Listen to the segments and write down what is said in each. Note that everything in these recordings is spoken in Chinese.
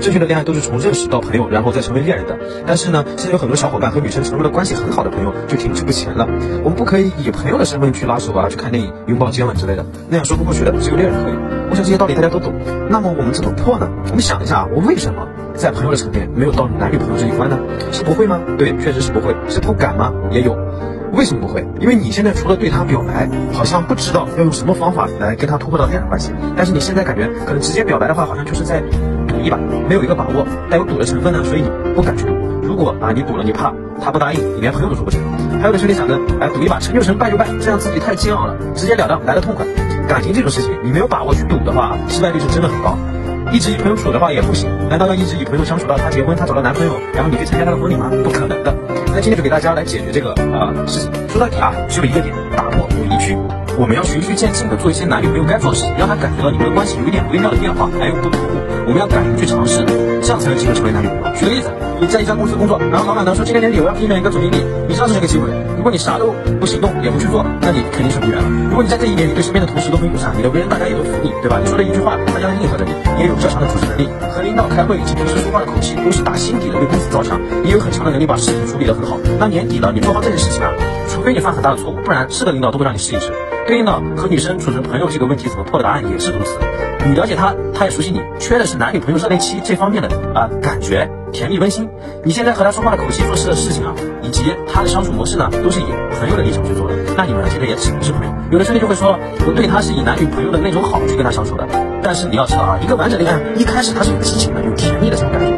正确的恋爱都是从认识到朋友，然后再成为恋人的。但是呢，现在有很多小伙伴和女生成为了关系很好的朋友，就停滞不前了。我们不可以以朋友的身份去拉手啊，去看电影、拥抱、接吻之类的，那样说不过去的。只有恋人可以。我想这些道理大家都懂。那么我们怎么破呢？我们想一下啊，我为什么在朋友的层面没有到男女朋友这一关呢？是不会吗？对，确实是不会。是不敢吗？也有。为什么不会？因为你现在除了对他表白，好像不知道要用什么方法来跟他突破到恋人关系。但是你现在感觉可能直接表白的话，好像就是在一把，没有一个把握，带有赌的成分呢，所以你不敢去赌。如果啊你赌了，你怕他不答应，你连朋友都做不成。还有的兄弟想着，哎赌一把，成就成败就败，这样自己太煎熬了，直截了当来的痛快。感情这种事情，你没有把握去赌的话，失败率是真的很高。一直以朋友处的话也不行，难道要一直以朋友相处到他结婚，他找到男朋友，然后你去参加他的婚礼吗？不可能的。那今天就给大家来解决这个呃事情。说到底啊，只有一个点，打破友谊区。我们要循序渐进的做一些男女朋友该做的事情，让他感觉到你们的关系有一点微妙的变化，还有不同步。我们要敢于去尝试，这样才能机会成为男女朋友。举个例子，你在一家公司工作，然后老板呢说今年年底我要聘任一个总经理，你知道这个机会。如果你啥都不行动，也不去做，那你肯定是无缘了。如果你在这一年你对身边的同事都很友善，你的为人大家也都服你，对吧？你说的一句话，大家都应和着你，你也有较强的处事能力，和领导开会以及平时说话的口气都是打心底的为公司着想，你有很强的能力把事情处理得很好。那年底了，你做好这件事情啊，除非你犯很大的错误，不然是个领导都会让你试一试。对应的和女生处成朋友这个问题怎么破的答案也是如此。你了解他，他也熟悉你，缺的是男女朋友热恋期这方面的啊感觉，甜蜜温馨。你现在和他说话的口气、做事的事情啊，以及他的相处模式呢，都是以朋友的立场去做的。那你们现在也只能是朋友。有的兄弟就会说，我对他是以男女朋友的那种好去跟他相处的。但是你要知道啊，一个完整恋爱一开始他是有激情的，有甜蜜的这种感觉，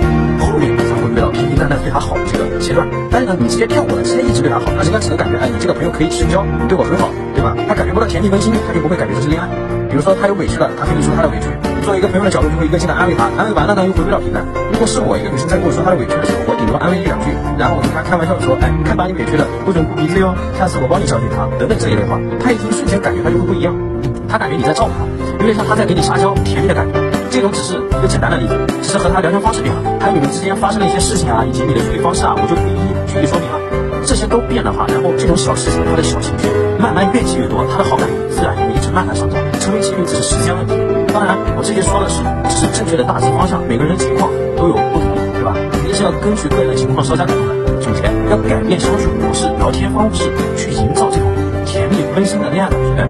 回到平平淡淡对他好的这个阶段。但是呢，你直接跳过了，直接一直对他好，那人家只能感觉，哎，你这个朋友可以深交，你对我很好。对吧？他感觉不到甜蜜温馨，他就不会感觉这是恋爱。比如说他有委屈了，他跟你说他的委屈，作为一个朋友的角度就会一个劲的安慰他，安慰完了呢又回归到平淡。如果是我一个女生在跟我说她的委屈的时候，我顶多安慰一两句，然后我跟她开玩笑的说，哎，看把你委屈的，不准哭鼻子哟，下次我帮你教训他，等等这一类话，他一听瞬间感觉他就会不一样，他感觉你在照顾他，有点像他在给你撒娇，甜蜜的感觉。这种只是一个简单的例子，只是和他聊天方式变了，还有你们之间发生的一些事情啊，以及你的处理方式啊，我就不一一具体说明了。这些都变的话，然后这种小事情，他的小情绪慢慢越积越多，他的好感自然也会一直慢慢上涨，成为情侣只是时间问题。当然，我这些说的是只是正确的大致方向，每个人情况都有不同，对吧？肯定是要根据个人的情况稍加改动的。总结，要改变相处模式、聊天方式，去营造这种甜蜜温馨的恋爱感觉。